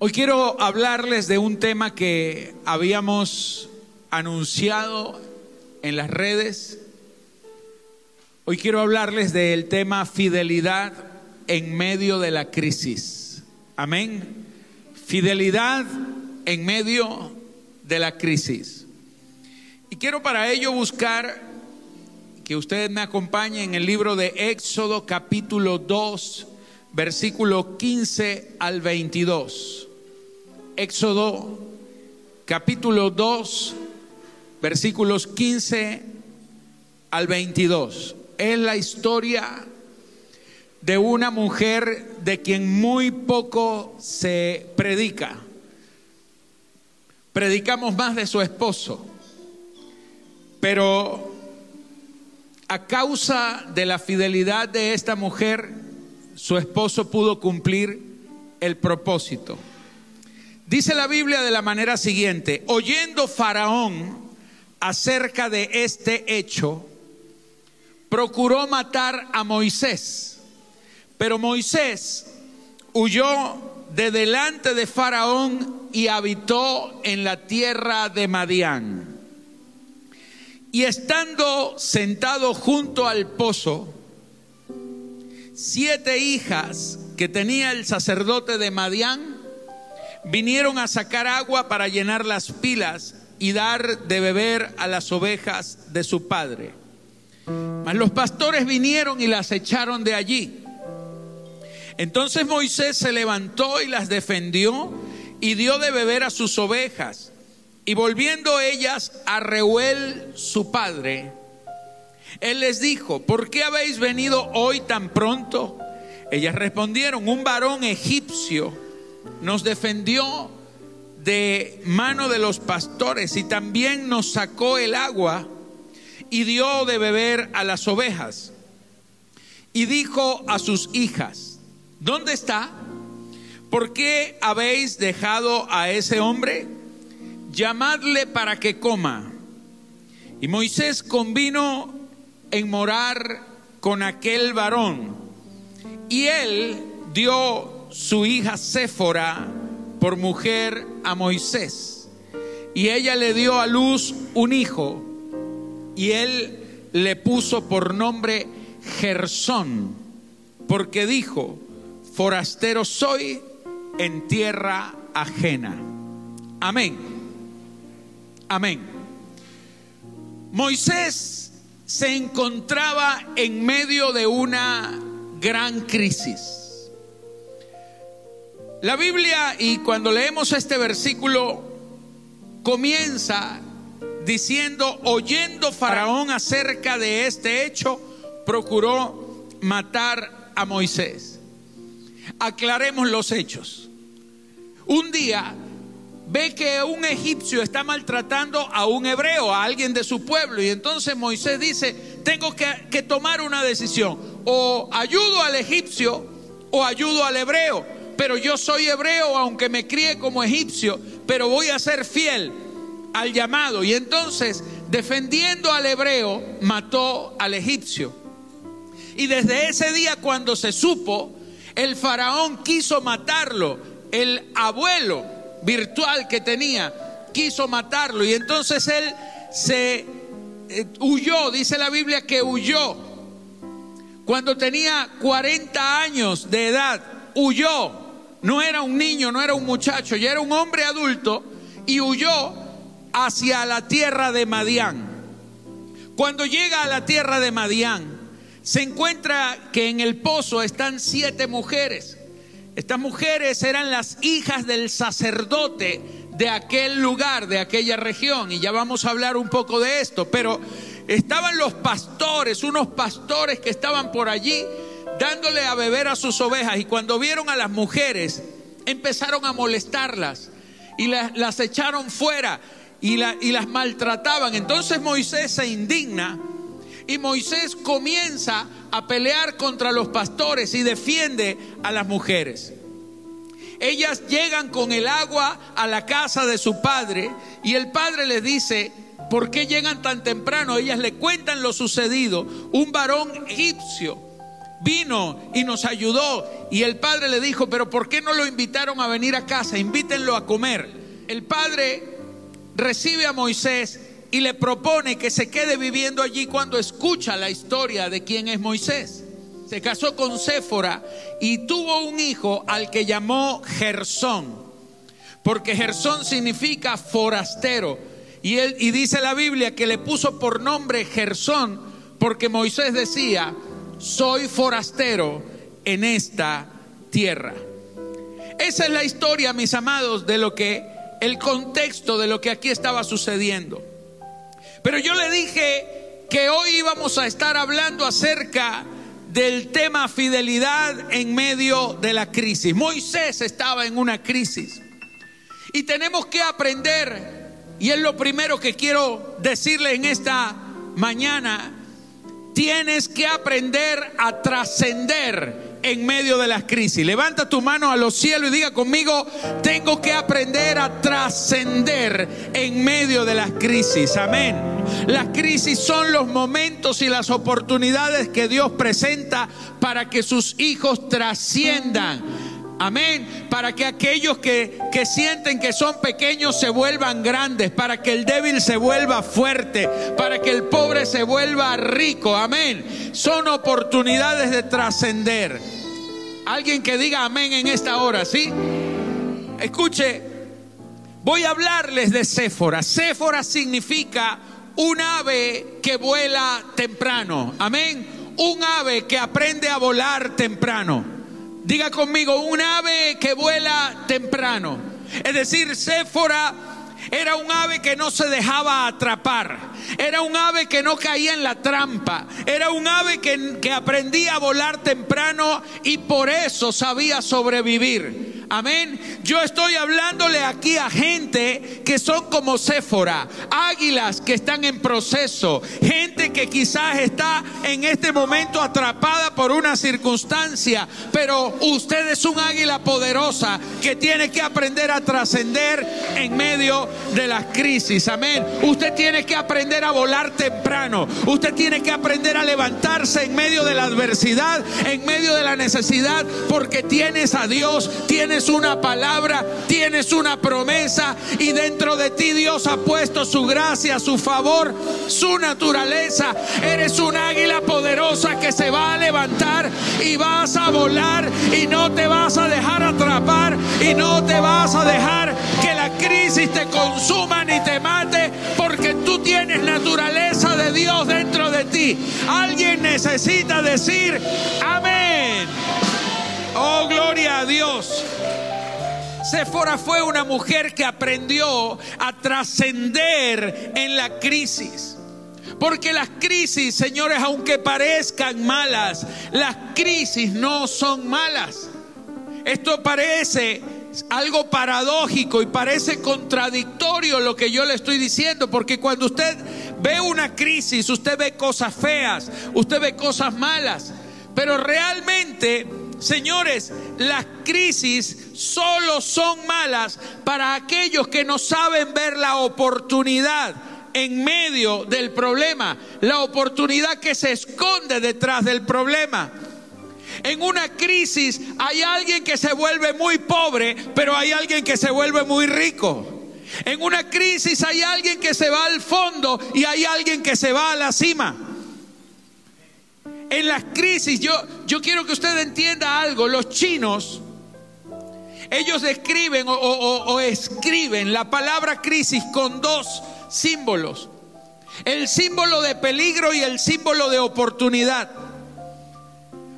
Hoy quiero hablarles de un tema que habíamos anunciado en las redes. Hoy quiero hablarles del tema fidelidad en medio de la crisis. Amén. Fidelidad en medio de la crisis. Y quiero para ello buscar que ustedes me acompañen en el libro de Éxodo capítulo 2, versículo 15 al 22. Éxodo capítulo 2, versículos 15 al 22. Es la historia de una mujer de quien muy poco se predica. Predicamos más de su esposo, pero a causa de la fidelidad de esta mujer, su esposo pudo cumplir el propósito. Dice la Biblia de la manera siguiente, oyendo Faraón acerca de este hecho, procuró matar a Moisés, pero Moisés huyó de delante de Faraón y habitó en la tierra de Madián. Y estando sentado junto al pozo, siete hijas que tenía el sacerdote de Madián, vinieron a sacar agua para llenar las pilas y dar de beber a las ovejas de su padre. Mas los pastores vinieron y las echaron de allí. Entonces Moisés se levantó y las defendió y dio de beber a sus ovejas. Y volviendo ellas a Reuel, su padre, él les dijo, ¿por qué habéis venido hoy tan pronto? Ellas respondieron, un varón egipcio nos defendió de mano de los pastores y también nos sacó el agua y dio de beber a las ovejas. Y dijo a sus hijas, ¿dónde está? ¿Por qué habéis dejado a ese hombre? Llamadle para que coma. Y Moisés convino en morar con aquel varón. Y él dio su hija Séfora por mujer a Moisés. Y ella le dio a luz un hijo y él le puso por nombre Gersón, porque dijo, forastero soy en tierra ajena. Amén. Amén. Moisés se encontraba en medio de una gran crisis. La Biblia, y cuando leemos este versículo, comienza diciendo, oyendo Faraón acerca de este hecho, procuró matar a Moisés. Aclaremos los hechos. Un día ve que un egipcio está maltratando a un hebreo, a alguien de su pueblo, y entonces Moisés dice, tengo que, que tomar una decisión, o ayudo al egipcio o ayudo al hebreo pero yo soy hebreo aunque me críe como egipcio, pero voy a ser fiel al llamado. Y entonces, defendiendo al hebreo, mató al egipcio. Y desde ese día cuando se supo, el faraón quiso matarlo, el abuelo virtual que tenía, quiso matarlo. Y entonces él se eh, huyó, dice la Biblia que huyó. Cuando tenía 40 años de edad, huyó no era un niño, no era un muchacho, ya era un hombre adulto y huyó hacia la tierra de Madián. Cuando llega a la tierra de Madián, se encuentra que en el pozo están siete mujeres. Estas mujeres eran las hijas del sacerdote de aquel lugar, de aquella región, y ya vamos a hablar un poco de esto, pero estaban los pastores, unos pastores que estaban por allí dándole a beber a sus ovejas. Y cuando vieron a las mujeres, empezaron a molestarlas y las, echaron fuera y, y las maltrataban. Entonces Moisés se indigna y Moisés comienza a pelear contra los pastores y defiende a las mujeres. Ellas llegan con el agua a la casa de su padre y el padre les dice, ¿por qué llegan tan temprano? Ellas le cuentan lo sucedido. Un varón egipcio vino y nos ayudó. Y el padre le dijo, pero ¿por qué no lo invitaron a venir a casa? Invítenlo a comer. El padre recibe a Moisés y le propone que se quede viviendo allí cuando escucha la historia de quién es Moisés. Se casó con Séfora y tuvo un hijo al que llamó Gersón, porque Gersón significa forastero. Y, él, y dice la Biblia que le puso por nombre Gersón porque Moisés decía, soy forastero en esta tierra. Esa es la historia, mis amados, de lo que, el contexto de lo que aquí estaba sucediendo. Pero yo le dije que hoy íbamos a estar hablando acerca del tema fidelidad en medio de la crisis. Moisés estaba en una crisis. Y tenemos que aprender, y es lo primero que quiero decirle en esta mañana, tienes que aprender a trascender en medio de las crisis. Levanta tu mano a los cielos y diga conmigo, tengo que aprender a trascender en medio de las crisis. Amén. Las crisis son los momentos y las oportunidades que Dios presenta para que sus hijos trasciendan Amén. Para que aquellos que, que, sienten que son pequeños se vuelvan grandes. Para que el débil se vuelva fuerte. Para que el pobre se vuelva rico. Amén. Son oportunidades de trascender. Alguien que diga amén en esta hora, ¿sí? Escuche, voy a hablarles de Séfora. Séfora significa un ave que vuela temprano. Amén. Un ave que aprende a volar temprano. Diga conmigo, un ave que vuela temprano. Es decir, Séfora era un ave que no se dejaba atrapar. Era un ave que no caía en la trampa. Era un ave que, que aprendía a volar temprano y por eso sabía sobrevivir. Amén. Yo estoy hablándole aquí a gente que son como Séfora, águilas que están en proceso, gente que quizás está en este momento atrapada por una circunstancia, pero usted es un águila poderosa que tiene que aprender a trascender en medio de las crisis. Amén. Usted tiene que aprender a volar temprano. Usted tiene que aprender a levantarse en medio de la adversidad, en medio de la necesidad, porque tienes a Dios, tienes una palabra, tienes una promesa y dentro de ti Dios ha puesto su gracia, su favor, su naturaleza. Eres un águila poderosa que se va a levantar y vas a volar y no te vas a dejar atrapar y no te vas a dejar que la crisis te consuma ni te mate porque tú tienes naturaleza de Dios dentro de ti. Alguien necesita decir amén. Oh, gloria a Dios. Sephora fue una mujer que aprendió a trascender en la crisis. Porque las crisis, señores, aunque parezcan malas, las crisis no son malas. Esto parece algo paradójico y parece contradictorio lo que yo le estoy diciendo, porque cuando usted ve una crisis, usted ve cosas feas, usted ve cosas malas, pero realmente Señores, las crisis solo son malas para aquellos que no saben ver la oportunidad en medio del problema, la oportunidad que se esconde detrás del problema. En una crisis hay alguien que se vuelve muy pobre, pero hay alguien que se vuelve muy rico. En una crisis hay alguien que se va al fondo y hay alguien que se va a la cima en las crisis, yo, yo quiero que usted entienda algo, los chinos, ellos escriben o, o escriben la palabra crisis con dos símbolos, el símbolo de peligro y el símbolo de oportunidad.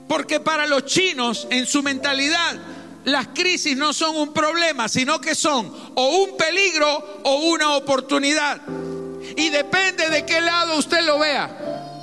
Porque para los chinos, en su mentalidad, las crisis no son un problema, sino que son o un peligro o una oportunidad. Y depende de qué lado usted lo vea.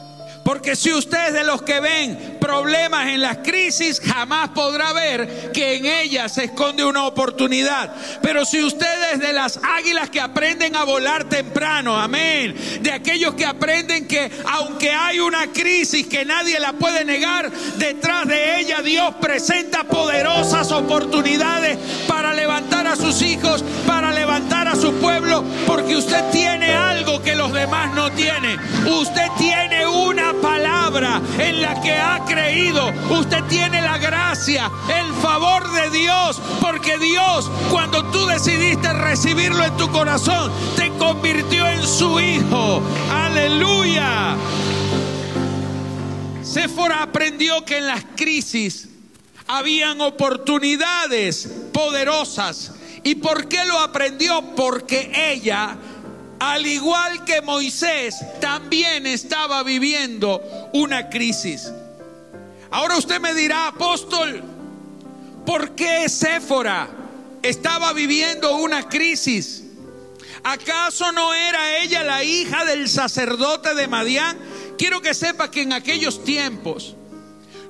Porque si usted es de los que ven problemas en las crisis, jamás podrá ver que en ellas se esconde una oportunidad. Pero si usted es de las águilas que aprenden a volar temprano, amén, de aquellos que aprenden que aunque hay una crisis que nadie la puede negar, detrás de ella Dios presenta poderosas oportunidades para levantar a sus hijos, para levantar a su pueblo, porque usted tiene algo que los demás no tienen. Usted tiene una palabra en la que ha creído. Usted tiene la gracia, el favor de Dios, porque Dios, cuando tú decidiste recibirlo en tu corazón, te convirtió en su hijo. Aleluya. Séfora aprendió que en las crisis habían oportunidades poderosas. ¿Y por qué lo aprendió? Porque ella al igual que Moisés, también estaba viviendo una crisis. Ahora usted me dirá, apóstol, ¿por qué Séfora estaba viviendo una crisis? ¿Acaso no era ella la hija del sacerdote de Madián? Quiero que sepa que en aquellos tiempos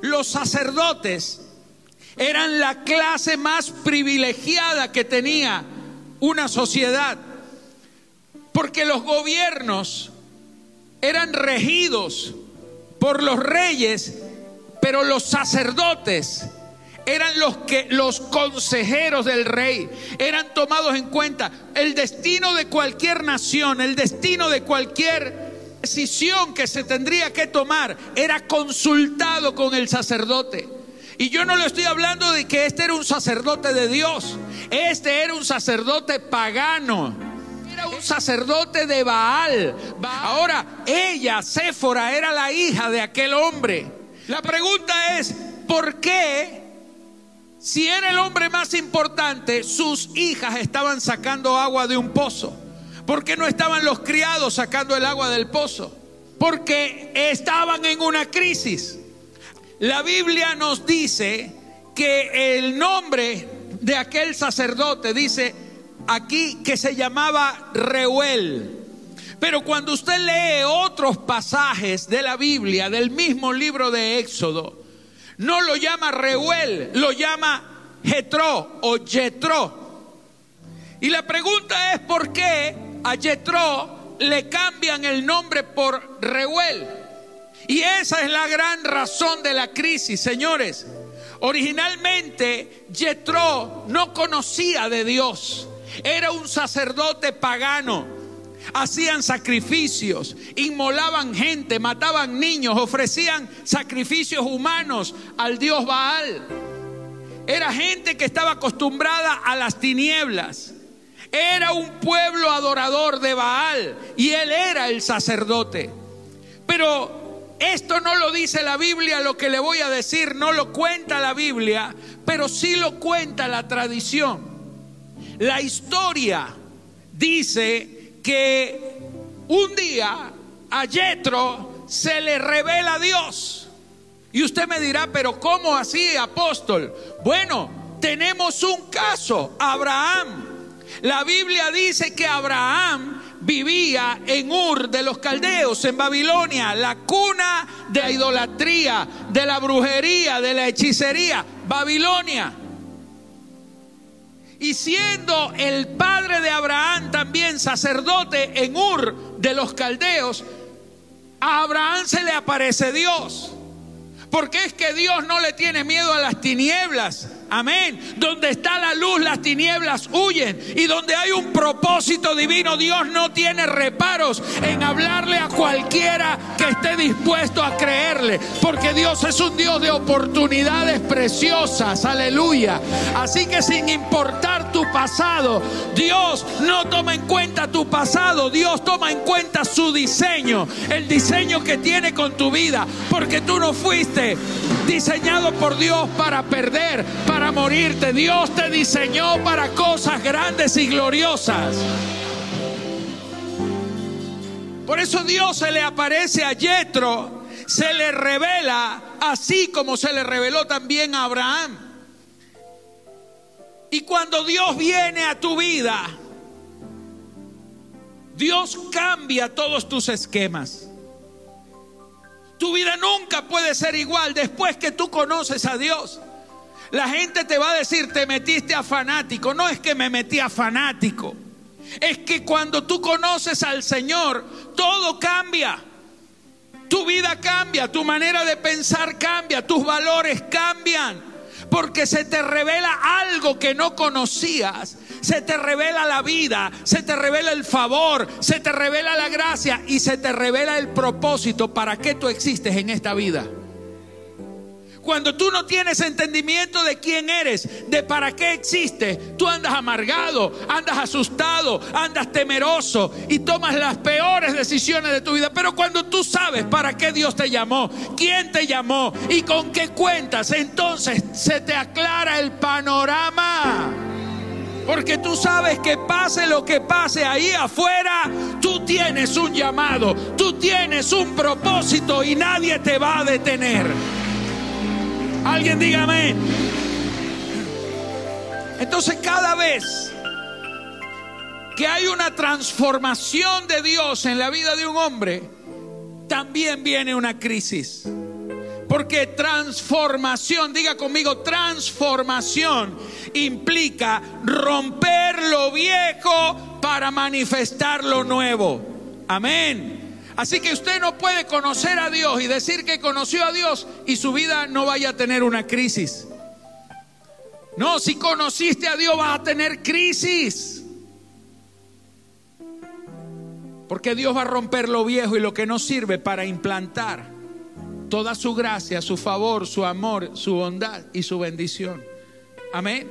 los sacerdotes eran la clase más privilegiada que tenía una sociedad porque los gobiernos eran regidos por los reyes, pero los sacerdotes eran los que los consejeros del rey eran tomados en cuenta. El destino de cualquier nación, el destino de cualquier decisión que se tendría que tomar era consultado con el sacerdote. Y yo no le estoy hablando de que este era un sacerdote de Dios, este era un sacerdote pagano un sacerdote de Baal. Ahora, ella, Séfora, era la hija de aquel hombre. La pregunta es, ¿por qué, si era el hombre más importante, sus hijas estaban sacando agua de un pozo? ¿Por qué no estaban los criados sacando el agua del pozo? Porque estaban en una crisis. La Biblia nos dice que el nombre de aquel sacerdote dice aquí que se llamaba Reuel. Pero cuando usted lee otros pasajes de la Biblia, del mismo libro de Éxodo, no lo llama Reuel, lo llama Jetro o Jetro. Y la pregunta es por qué a Jetro le cambian el nombre por Reuel. Y esa es la gran razón de la crisis, señores. Originalmente Jetro no conocía de Dios. Era un sacerdote pagano. Hacían sacrificios, inmolaban gente, mataban niños, ofrecían sacrificios humanos al dios Baal. Era gente que estaba acostumbrada a las tinieblas. Era un pueblo adorador de Baal y él era el sacerdote. Pero esto no lo dice la Biblia, lo que le voy a decir no lo cuenta la Biblia, pero sí lo cuenta la tradición. La historia dice que un día a Yetro se le revela a Dios. Y usted me dirá, pero ¿cómo así, apóstol? Bueno, tenemos un caso, Abraham. La Biblia dice que Abraham vivía en Ur de los Caldeos, en Babilonia, la cuna de la idolatría, de la brujería, de la hechicería, Babilonia. Y siendo el padre de Abraham también sacerdote en Ur de los caldeos, a Abraham se le aparece Dios. Porque es que Dios no le tiene miedo a las tinieblas. Amén. Donde está la luz, las tinieblas huyen. Y donde hay un propósito divino, Dios no tiene reparos en hablarle a cualquiera que esté dispuesto a creerle. Porque Dios es un Dios de oportunidades preciosas. Aleluya. Así que sin importar tu pasado, Dios no toma en cuenta tu pasado. Dios toma en cuenta su diseño. El diseño que tiene con tu vida. Porque tú no fuiste diseñado por Dios para perder, para morirte. Dios te diseñó para cosas grandes y gloriosas. Por eso Dios se le aparece a Yetro, se le revela así como se le reveló también a Abraham. Y cuando Dios viene a tu vida, Dios cambia todos tus esquemas. Tu vida nunca puede ser igual después que tú conoces a Dios. La gente te va a decir, te metiste a fanático. No es que me metí a fanático. Es que cuando tú conoces al Señor, todo cambia. Tu vida cambia, tu manera de pensar cambia, tus valores cambian. Porque se te revela algo que no conocías se te revela la vida, se te revela el favor, se te revela la gracia y se te revela el propósito para que tú existes en esta vida. Cuando tú no tienes entendimiento de quién eres, de para qué existes, tú andas amargado, andas asustado, andas temeroso y tomas las peores decisiones de tu vida. Pero cuando tú sabes para qué Dios te llamó, quién te llamó y con qué cuentas, entonces se te aclara el panorama. Porque tú sabes que pase lo que pase ahí afuera, tú tienes un llamado, tú tienes un propósito y nadie te va a detener. Alguien dígame. Entonces cada vez que hay una transformación de Dios en la vida de un hombre, también viene una crisis. Porque transformación, diga conmigo, transformación implica romper lo viejo para manifestar lo nuevo. Amén. Así que usted no puede conocer a Dios y decir que conoció a Dios y su vida no vaya a tener una crisis. No, si conociste a Dios vas a tener crisis. Porque Dios va a romper lo viejo y lo que no sirve para implantar toda su gracia, su favor, su amor, su bondad y su bendición. Amén.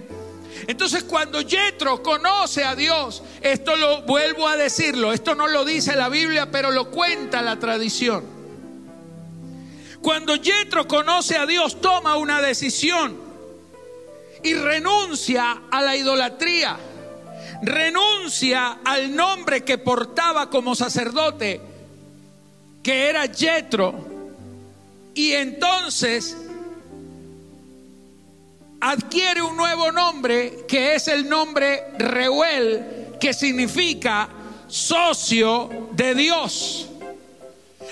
Entonces cuando Yetro conoce a Dios, esto lo vuelvo a decirlo, esto no lo dice la Biblia, pero lo cuenta la tradición. Cuando Yetro conoce a Dios, toma una decisión y renuncia a la idolatría. Renuncia al nombre que portaba como sacerdote, que era Yetro. Y entonces adquiere un nuevo nombre que es el nombre Reuel, que significa socio de Dios.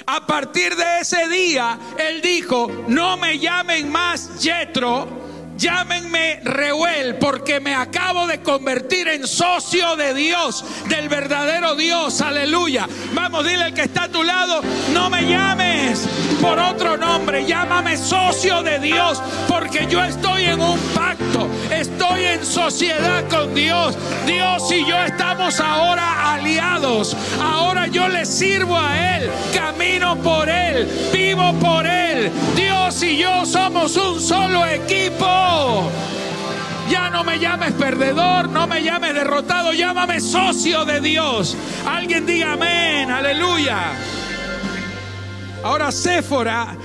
A partir de ese día, él dijo, no me llamen más Yetro, Llámenme Reuel porque me acabo de convertir en socio de Dios, del verdadero Dios. Aleluya. Vamos, dile al que está a tu lado, no me llames por otro nombre, llámame socio de Dios porque yo estoy en un pacto, estoy en sociedad con Dios. Dios y yo estamos ahora aliados. Ahora yo le sirvo a Él, camino por Él, vivo por Él. Dios y yo somos un solo equipo. Ya no me llames perdedor, no me llames derrotado, llámame socio de Dios. Alguien diga amén, aleluya. Ahora Séfora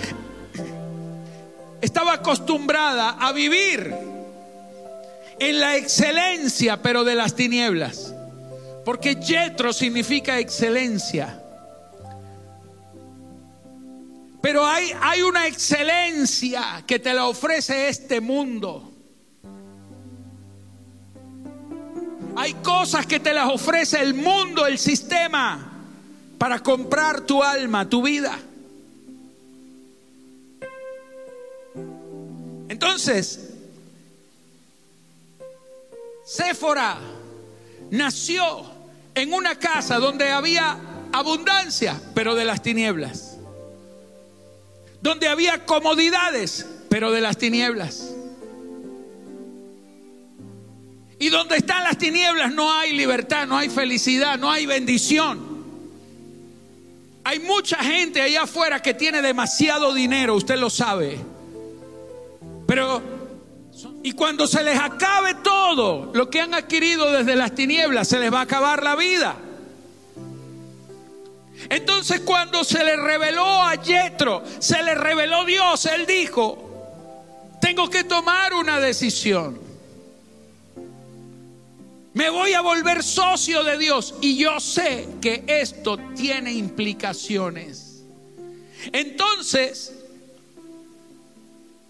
estaba acostumbrada a vivir en la excelencia, pero de las tinieblas. Porque Yetro significa excelencia. Pero hay, hay una excelencia que te la ofrece este mundo. Hay cosas que te las ofrece el mundo, el sistema, para comprar tu alma, tu vida. Entonces, Séfora nació en una casa donde había abundancia, pero de las tinieblas donde había comodidades, pero de las tinieblas. Y donde están las tinieblas no hay libertad, no hay felicidad, no hay bendición. Hay mucha gente allá afuera que tiene demasiado dinero, usted lo sabe. Pero, y cuando se les acabe todo lo que han adquirido desde las tinieblas, se les va a acabar la vida. Entonces cuando se le reveló a Yetro, se le reveló Dios, él dijo, tengo que tomar una decisión. Me voy a volver socio de Dios y yo sé que esto tiene implicaciones. Entonces,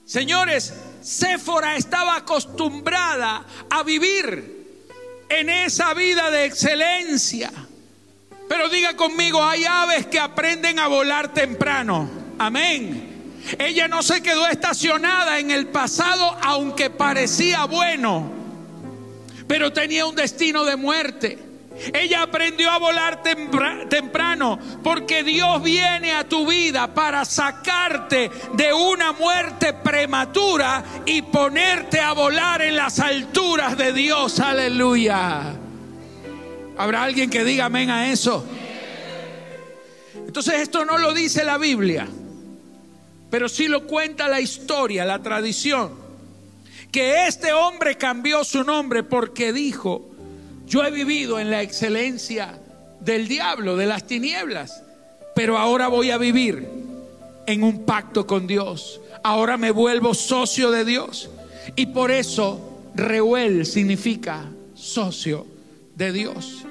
señores, Séfora estaba acostumbrada a vivir en esa vida de excelencia pero diga conmigo, hay aves que aprenden a volar temprano. Amén. Ella no se quedó estacionada en el pasado aunque parecía bueno, pero tenía un destino de muerte. Ella aprendió a volar temprano porque Dios viene a tu vida para sacarte de una muerte prematura y ponerte a volar en las alturas de Dios. Aleluya. ¿Habrá alguien que diga amén a eso? Entonces esto no lo dice la Biblia, pero sí lo cuenta la historia, la tradición, que este hombre cambió su nombre porque dijo, yo he vivido en la excelencia del diablo, de las tinieblas, pero ahora voy a vivir en un pacto con Dios. Ahora me vuelvo socio de Dios. Y por eso Reuel significa socio de Dios.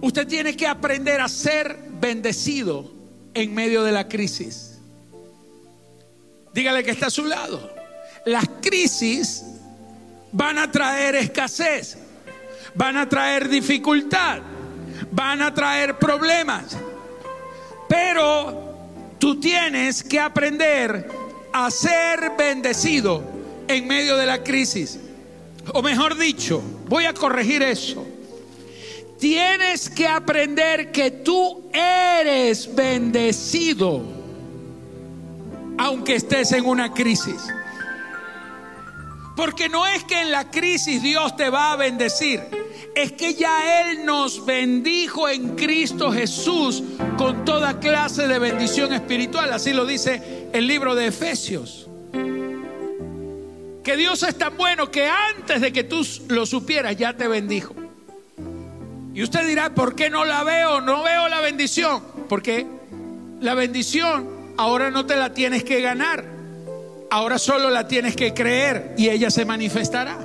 Usted tiene que aprender a ser bendecido en medio de la crisis. Dígale que está a su lado. Las crisis van a traer escasez, van a traer dificultad, van a traer problemas. Pero tú tienes que aprender a ser bendecido en medio de la crisis. O mejor dicho, voy a corregir eso. Tienes que aprender que tú eres bendecido aunque estés en una crisis. Porque no es que en la crisis Dios te va a bendecir, es que ya Él nos bendijo en Cristo Jesús con toda clase de bendición espiritual. Así lo dice el libro de Efesios. Que Dios es tan bueno que antes de que tú lo supieras ya te bendijo. Y usted dirá, ¿por qué no la veo? No veo la bendición. Porque la bendición ahora no te la tienes que ganar. Ahora solo la tienes que creer y ella se manifestará.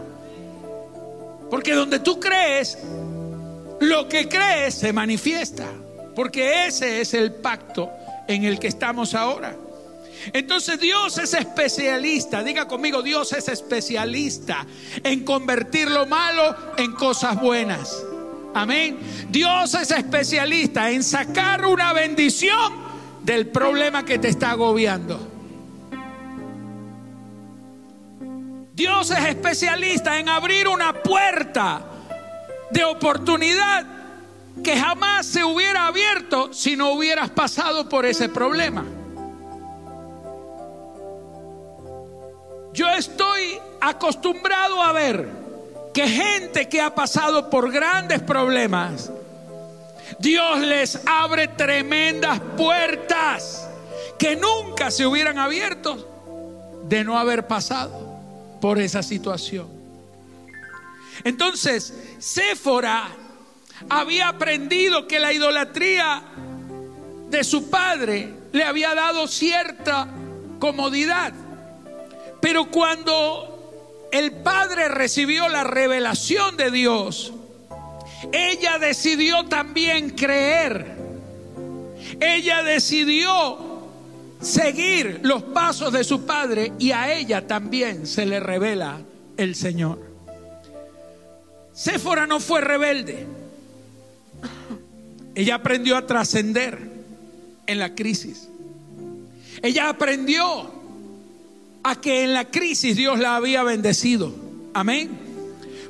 Porque donde tú crees, lo que crees se manifiesta. Porque ese es el pacto en el que estamos ahora. Entonces Dios es especialista, diga conmigo, Dios es especialista en convertir lo malo en cosas buenas. Amén. Dios es especialista en sacar una bendición del problema que te está agobiando. Dios es especialista en abrir una puerta de oportunidad que jamás se hubiera abierto si no hubieras pasado por ese problema. Yo estoy acostumbrado a ver que gente que ha pasado por grandes problemas, Dios les abre tremendas puertas que nunca se hubieran abierto de no haber pasado por esa situación. Entonces, Séfora había aprendido que la idolatría de su padre le había dado cierta comodidad. Pero cuando el padre recibió la revelación de Dios, ella decidió también creer. Ella decidió seguir los pasos de su padre y a ella también se le revela el Señor. Séfora no fue rebelde. Ella aprendió a trascender en la crisis. Ella aprendió a que en la crisis Dios la había bendecido. Amén.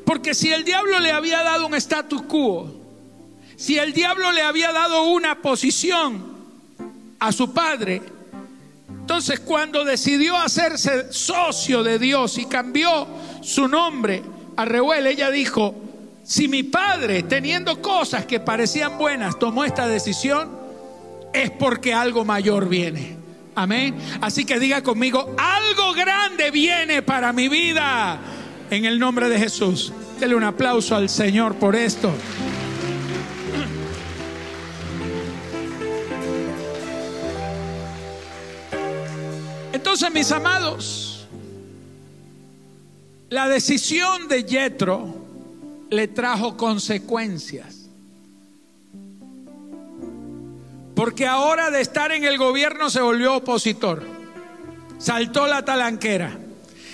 Porque si el diablo le había dado un status quo, si el diablo le había dado una posición a su padre, entonces cuando decidió hacerse socio de Dios y cambió su nombre a Reuel, ella dijo, si mi padre, teniendo cosas que parecían buenas, tomó esta decisión, es porque algo mayor viene. Amén. Así que diga conmigo, algo grande viene para mi vida. En el nombre de Jesús. Dele un aplauso al Señor por esto. Entonces, mis amados, la decisión de Yetro le trajo consecuencias. Porque ahora de estar en el gobierno se volvió opositor. Saltó la talanquera.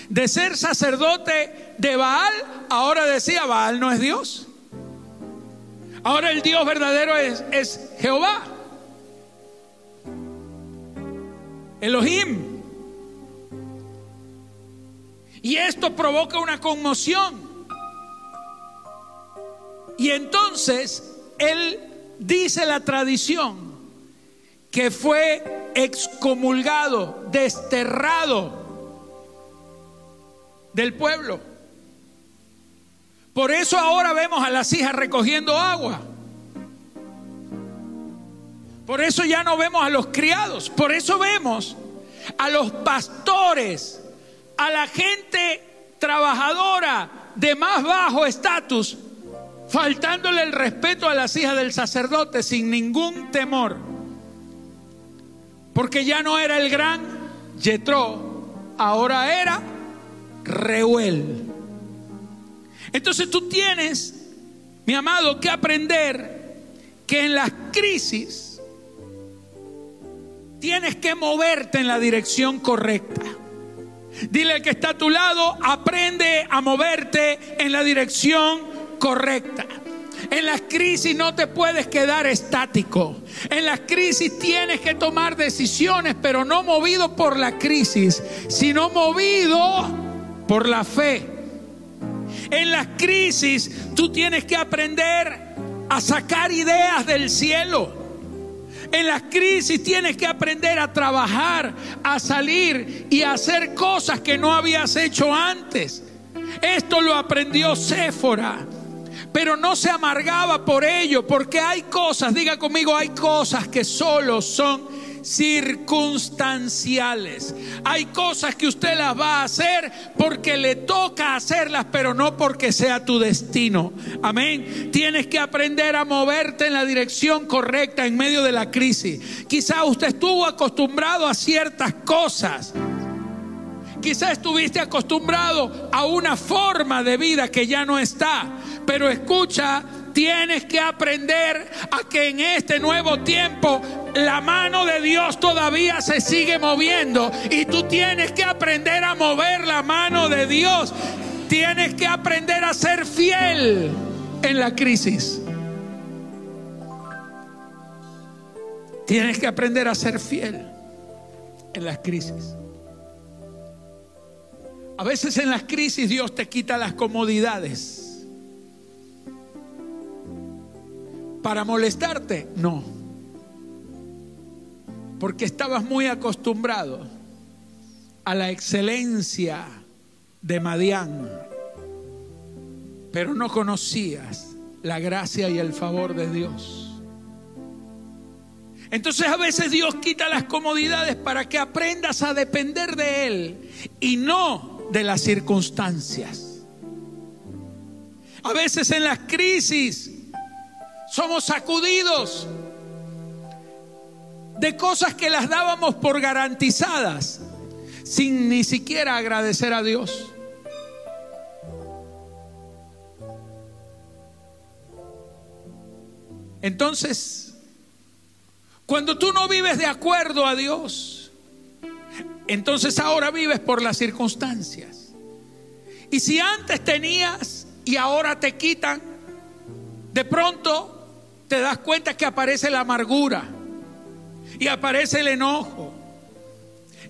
De ser sacerdote de Baal, ahora decía, Baal no es Dios. Ahora el Dios verdadero es, es Jehová. Elohim. Y esto provoca una conmoción. Y entonces él dice la tradición que fue excomulgado, desterrado del pueblo. Por eso ahora vemos a las hijas recogiendo agua. Por eso ya no vemos a los criados. Por eso vemos a los pastores, a la gente trabajadora de más bajo estatus, faltándole el respeto a las hijas del sacerdote sin ningún temor. Porque ya no era el gran Yetro, ahora era Reuel. Entonces tú tienes, mi amado, que aprender que en las crisis tienes que moverte en la dirección correcta. Dile al que está a tu lado, aprende a moverte en la dirección correcta. En las crisis no te puedes quedar estático. En las crisis tienes que tomar decisiones, pero no movido por la crisis, sino movido por la fe. En las crisis tú tienes que aprender a sacar ideas del cielo. En las crisis tienes que aprender a trabajar, a salir y a hacer cosas que no habías hecho antes. Esto lo aprendió Séfora pero no se amargaba por ello, porque hay cosas, diga conmigo, hay cosas que solo son circunstanciales. Hay cosas que usted las va a hacer porque le toca hacerlas, pero no porque sea tu destino. Amén. Tienes que aprender a moverte en la dirección correcta en medio de la crisis. Quizá usted estuvo acostumbrado a ciertas cosas. Quizá estuviste acostumbrado a una forma de vida que ya no está. Pero escucha, tienes que aprender a que en este nuevo tiempo la mano de Dios todavía se sigue moviendo y tú tienes que aprender a mover la mano de Dios. Tienes que aprender a ser fiel en la crisis. Tienes que aprender a ser fiel en las crisis. A veces en las crisis Dios te quita las comodidades para molestarte? No. Porque estabas muy acostumbrado a la excelencia de Madián, pero no conocías la gracia y el favor de Dios. Entonces a veces Dios quita las comodidades para que aprendas a depender de Él y no de las circunstancias. A veces en las crisis somos sacudidos de cosas que las dábamos por garantizadas sin ni siquiera agradecer a Dios. Entonces, cuando tú no vives de acuerdo a Dios, entonces ahora vives por las circunstancias. Y si antes tenías y ahora te quitan, de pronto te das cuenta que aparece la amargura y aparece el enojo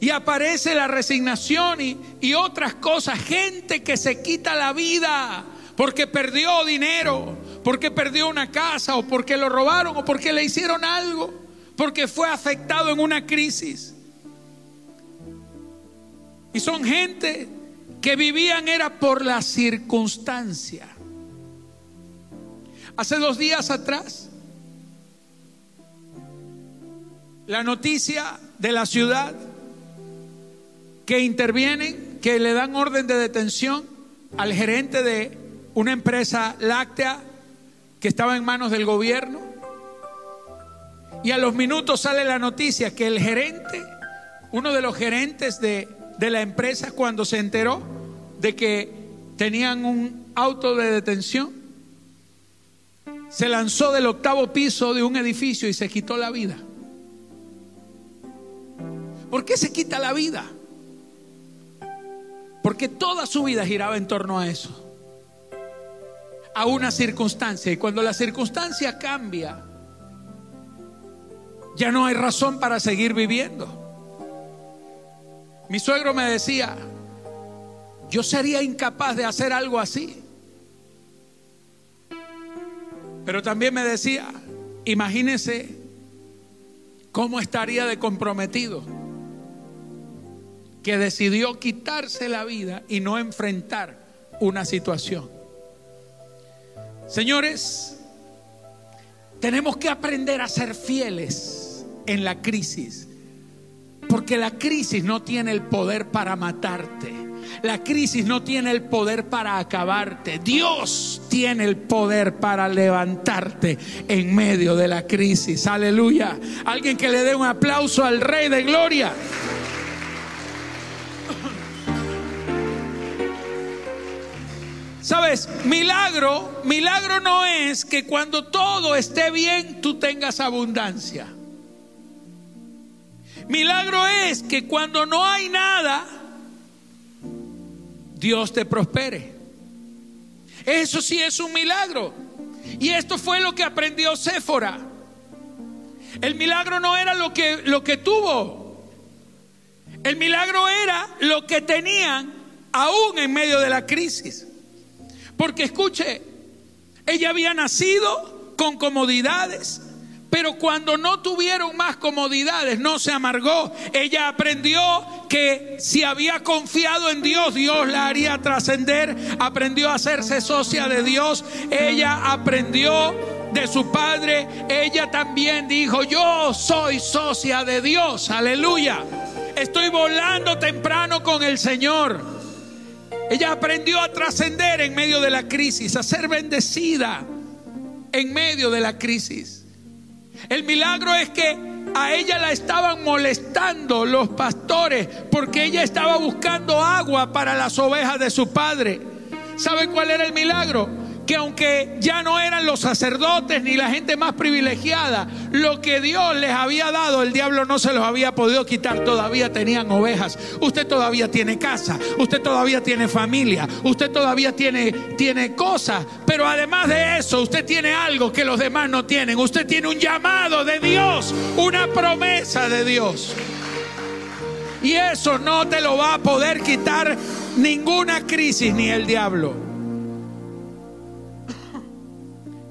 y aparece la resignación y, otras cosas. Gente que se quita la vida porque perdió dinero, porque perdió una casa o porque lo robaron o porque le hicieron algo, porque fue afectado en una crisis. Y son gente que vivían era por la circunstancia. Hace dos días atrás la noticia de la ciudad que intervienen, que le dan orden de detención al gerente de una empresa láctea que estaba en manos del gobierno. Y a los minutos sale la noticia que el gerente, uno de los gerentes de, de la empresa, cuando se enteró de que tenían un auto de detención, se lanzó del octavo piso de un edificio y se quitó la vida. ¿Por qué se quita la vida? Porque toda su vida giraba en torno a eso. A una circunstancia. Y cuando la circunstancia cambia, ya no hay razón para seguir viviendo. Mi suegro me decía, yo sería incapaz de hacer algo así. Pero también me decía, imagínese cómo estaría de comprometido que decidió quitarse la vida y no enfrentar una situación. Señores, tenemos que aprender a ser fieles en la crisis, porque la crisis no tiene el poder para matarte. La crisis no tiene el poder para acabarte. Dios tiene el poder para levantarte en medio de la crisis. Aleluya. Alguien que le dé un aplauso al Rey de Gloria. Sabes, milagro, milagro no es que cuando todo esté bien tú tengas abundancia. Milagro es que cuando no hay nada, Dios te prospere. Eso sí es un milagro. Y esto fue lo que aprendió Séfora. El milagro no era lo que, lo que tuvo. El milagro era lo que tenían aún en medio de la crisis. Porque escuche, ella había nacido con comodidades, pero cuando no tuvieron más comodidades, no se amargó. Ella aprendió que si había confiado en Dios, Dios la haría trascender. Aprendió a hacerse socia de Dios. Ella aprendió de su padre. Ella también dijo, yo soy socia de Dios. Aleluya. Estoy volando temprano con el Señor. Ella aprendió a trascender en medio de la crisis, a ser bendecida en medio de la crisis. El milagro es que a ella la estaban molestando los pastores porque ella estaba buscando agua para las ovejas de su padre. ¿Sabe cuál era el milagro? Que aunque ya no eran los sacerdotes ni la gente más privilegiada, lo que Dios les había dado, el diablo no se los había podido quitar, todavía tenían ovejas, usted todavía tiene casa, usted todavía tiene familia, usted todavía tiene, tiene cosas, pero además de eso, usted tiene algo que los demás no tienen, usted tiene un llamado de Dios, una promesa de Dios. Y eso no te lo va a poder quitar ninguna crisis ni el diablo.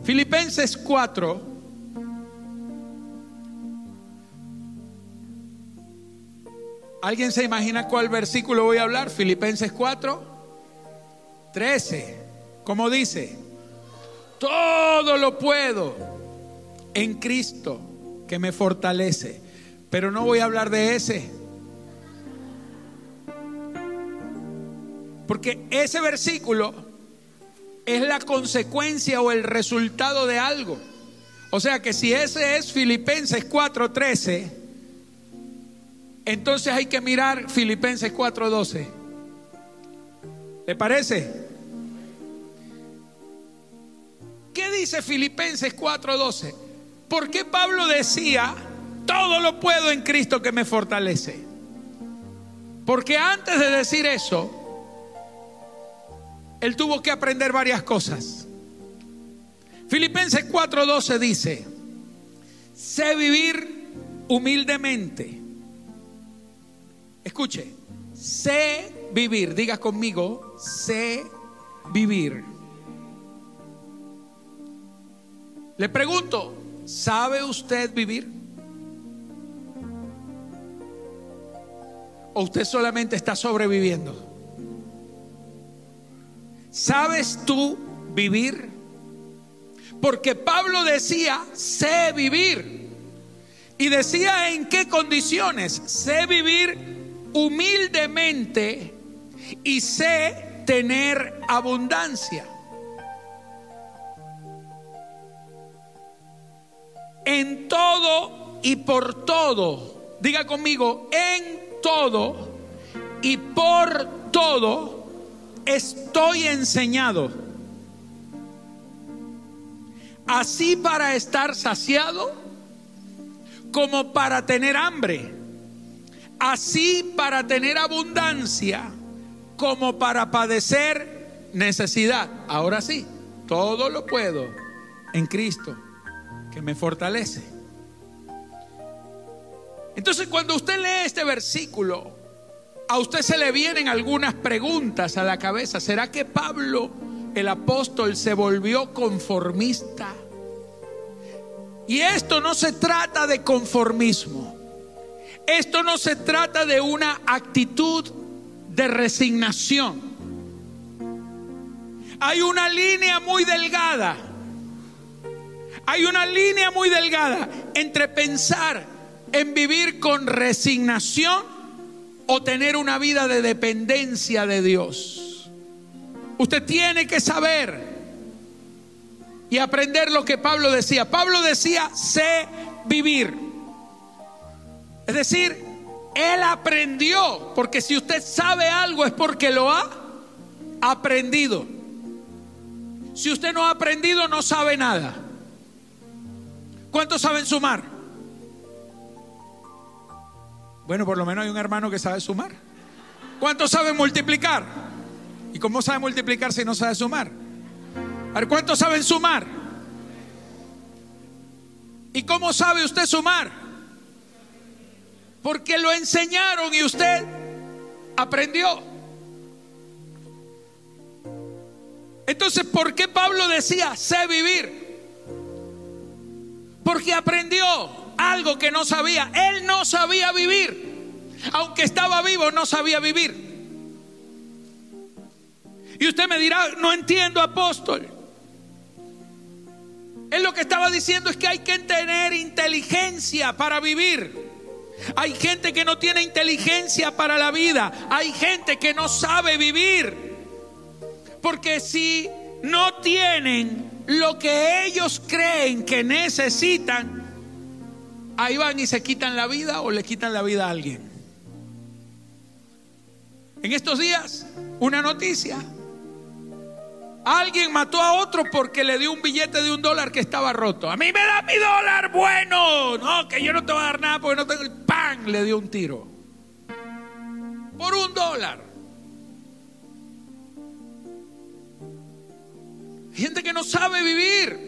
Filipenses 4. ¿Alguien se imagina cuál versículo voy a hablar? Filipenses 4, 13. ¿Cómo dice? Todo lo puedo en Cristo que me fortalece. Pero no voy a hablar de ese. Porque ese versículo es la consecuencia o el resultado de algo. O sea que si ese es Filipenses 4:13, entonces hay que mirar Filipenses 4:12. ¿Le parece? ¿Qué dice Filipenses 4:12? ¿Por qué Pablo decía, todo lo puedo en Cristo que me fortalece? Porque antes de decir eso, él tuvo que aprender varias cosas. Filipenses 4:12 dice, sé vivir humildemente. Escuche, sé vivir, diga conmigo, sé vivir. Le pregunto, ¿sabe usted vivir? ¿O usted solamente está sobreviviendo? ¿Sabes tú vivir? Porque Pablo decía, sé vivir. Y decía en qué condiciones. Sé vivir humildemente y sé tener abundancia. En todo y por todo. Diga conmigo, en todo y por todo estoy enseñado. Así para estar saciado como para tener hambre. Así para tener abundancia como para padecer necesidad. Ahora sí, todo lo puedo en Cristo que me fortalece. Entonces cuando usted lee este versículo, a usted se le vienen algunas preguntas a la cabeza. ¿Será que Pablo, el apóstol, se volvió conformista? Y esto no se trata de conformismo. Esto no se trata de una actitud de resignación. Hay una línea muy delgada. Hay una línea muy delgada entre pensar en vivir con resignación o tener una vida de dependencia de Dios. Usted tiene que saber y aprender lo que Pablo decía. Pablo decía, sé vivir. Es decir, él aprendió, porque si usted sabe algo es porque lo ha aprendido. Si usted no ha aprendido, no sabe nada. ¿Cuántos saben sumar? Bueno, por lo menos hay un hermano que sabe sumar. ¿Cuántos saben multiplicar? ¿Y cómo sabe multiplicar si no sabe sumar? A ver, ¿cuántos saben sumar? ¿Y cómo sabe usted sumar? Porque lo enseñaron y usted aprendió. Entonces, ¿por qué Pablo decía, sé vivir? Porque aprendió algo que no sabía. Él no sabía vivir. Aunque estaba vivo, no sabía vivir. Y usted me dirá, no entiendo, apóstol. Él lo que estaba diciendo es que hay que tener inteligencia para vivir. Hay gente que no tiene inteligencia para la vida. Hay gente que no sabe vivir. Porque si no tienen lo que ellos creen que necesitan, ahí van y se quitan la vida o le quitan la vida a alguien. En estos días, una noticia Alguien mató a otro porque le dio un billete de un dólar que estaba roto. A mí me da mi dólar bueno. No, que yo no te voy a dar nada porque no tengo. ¡Pam! Le dio un tiro. Por un dólar. Gente que no sabe vivir.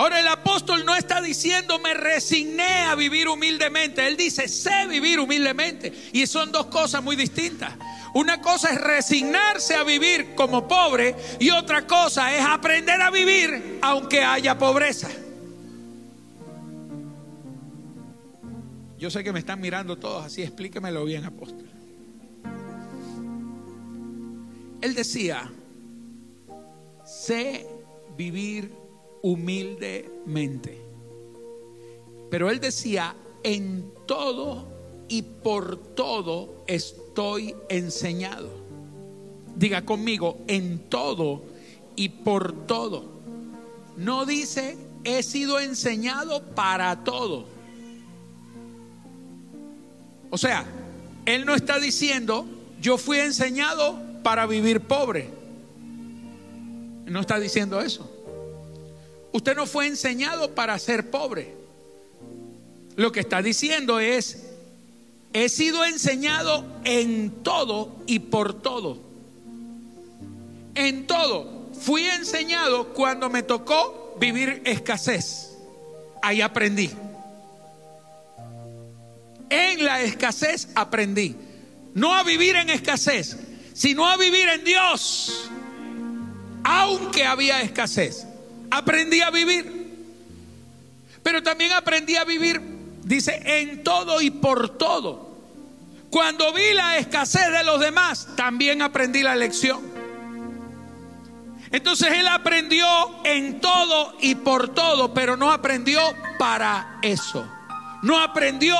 Ahora el apóstol no está diciendo me resigné a vivir humildemente. Él dice sé vivir humildemente. Y son dos cosas muy distintas. Una cosa es resignarse a vivir como pobre y otra cosa es aprender a vivir aunque haya pobreza. Yo sé que me están mirando todos así, explíquemelo bien, apóstol. Él decía, sé vivir humildemente. Pero él decía, en todo y por todo estoy enseñado. Diga conmigo, en todo y por todo. No dice, he sido enseñado para todo. O sea, él no está diciendo, yo fui enseñado para vivir pobre. No está diciendo eso. Usted no fue enseñado para ser pobre. Lo que está diciendo es, He sido enseñado en todo y por todo. En todo. Fui enseñado cuando me tocó vivir escasez. Ahí aprendí. En la escasez aprendí. No a vivir en escasez, sino a vivir en Dios. Aunque había escasez. Aprendí a vivir. Pero también aprendí a vivir Dice, en todo y por todo. Cuando vi la escasez de los demás, también aprendí la lección. Entonces él aprendió en todo y por todo, pero no aprendió para eso. No aprendió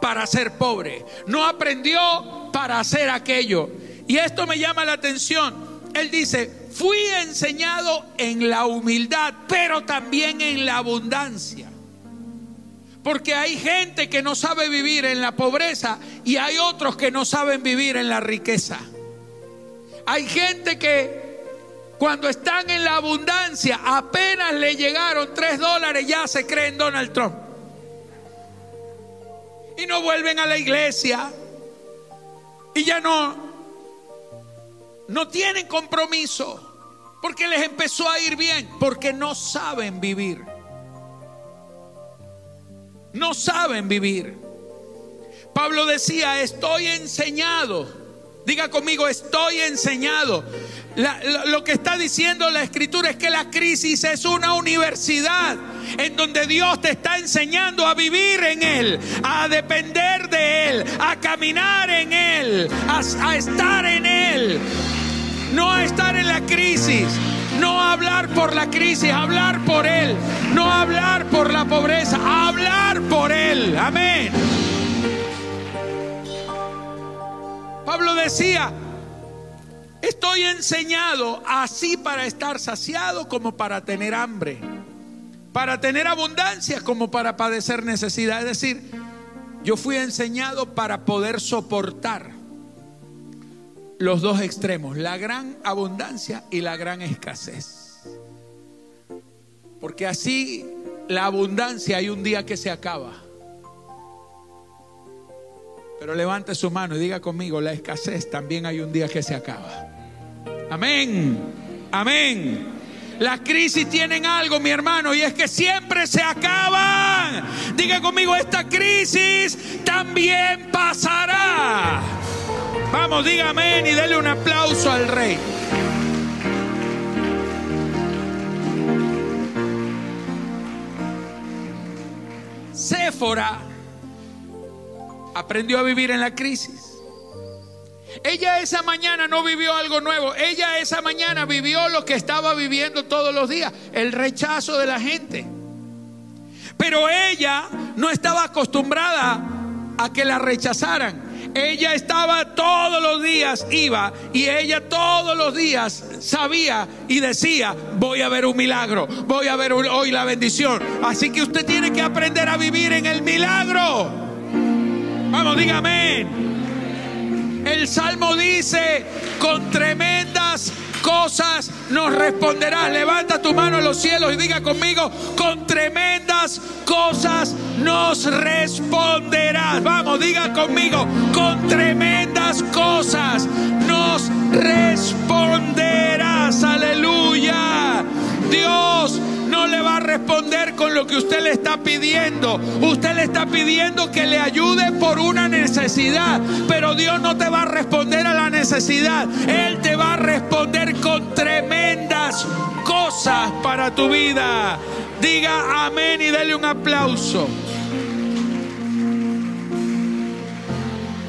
para ser pobre. No aprendió para hacer aquello. Y esto me llama la atención. Él dice, fui enseñado en la humildad, pero también en la abundancia. Porque hay gente que no sabe vivir en la pobreza y hay otros que no saben vivir en la riqueza. Hay gente que cuando están en la abundancia apenas le llegaron tres dólares ya se creen Donald Trump. Y no vuelven a la iglesia. Y ya no, no tienen compromiso. Porque les empezó a ir bien. Porque no saben vivir no saben vivir. Pablo decía, estoy enseñado Diga conmigo, estoy enseñado. lo que está diciendo la escritura es que la crisis es una universidad en donde Dios te está enseñando a vivir en Él, a depender de Él, a caminar en Él, a, a estar en Él, no estar en la crisis. No hablar por la crisis, hablar por Él. No hablar por la pobreza, hablar por Él. Amén. Pablo decía, estoy enseñado así para estar saciado como para tener hambre, para tener abundancia como para padecer necesidad. Es decir, yo fui enseñado para poder soportar los dos extremos, la gran abundancia y la gran escasez. Porque así la abundancia hay un día que se acaba. Pero levante su mano y diga conmigo, la escasez también hay un día que se acaba. Amén, amén. Las crisis tienen algo, mi hermano, y es que siempre se acaban. Diga conmigo, esta crisis también pasará. Vamos, diga amén y dele un aplauso al rey. Séfora aprendió a vivir en la crisis. Ella esa mañana no vivió algo nuevo. Ella esa mañana vivió lo que estaba viviendo todos los días, el rechazo de la gente. Pero ella no estaba acostumbrada a que la rechazaran. Ella estaba todos los días, iba, y ella todos los días sabía y decía, voy a ver un milagro, voy a ver hoy la bendición. Así que usted tiene que aprender a vivir en el milagro. Vamos, dígame. El Salmo dice, con tremendas cosas nos responderás. Levanta tu mano a los cielos y diga conmigo, con tremendas cosas nos responderás. Vamos, diga conmigo, con tremendas cosas nos responderás. Aleluya. Dios no le va a responder con lo que usted le está pidiendo. Usted le está pidiendo que le ayude por una necesidad, pero Dios no te va a responder a la necesidad. Él te va a responder con tremendas cosas para tu vida. Diga amén y dele un aplauso.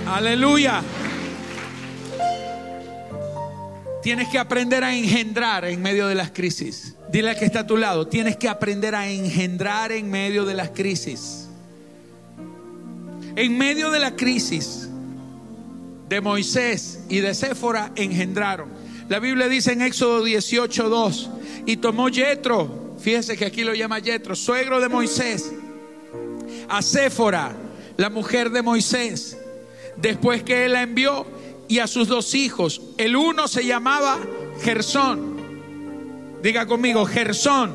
Aleluya. Tienes que aprender a engendrar en medio de las crisis. Dile al que está a tu lado, tienes que aprender a engendrar en medio de las crisis. En medio de la crisis de Moisés y de Séfora engendraron. La Biblia dice en Éxodo 18:2, y tomó Yetro, fíjese que aquí lo llama Yetro, suegro de Moisés, a Séfora, la mujer de Moisés, después que él la envió, y a sus dos hijos. El uno se llamaba Gersón Diga conmigo, Gersón.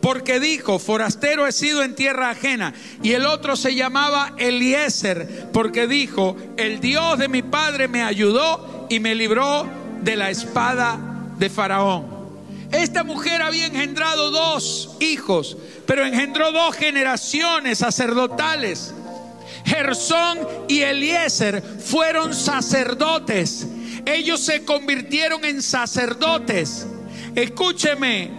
Porque dijo, forastero he sido en tierra ajena. Y el otro se llamaba Eliezer, porque dijo, el Dios de mi padre me ayudó y me libró de la espada de Faraón. Esta mujer había engendrado dos hijos, pero engendró dos generaciones sacerdotales. Gersón y Eliezer fueron sacerdotes. Ellos se convirtieron en sacerdotes. Escúcheme,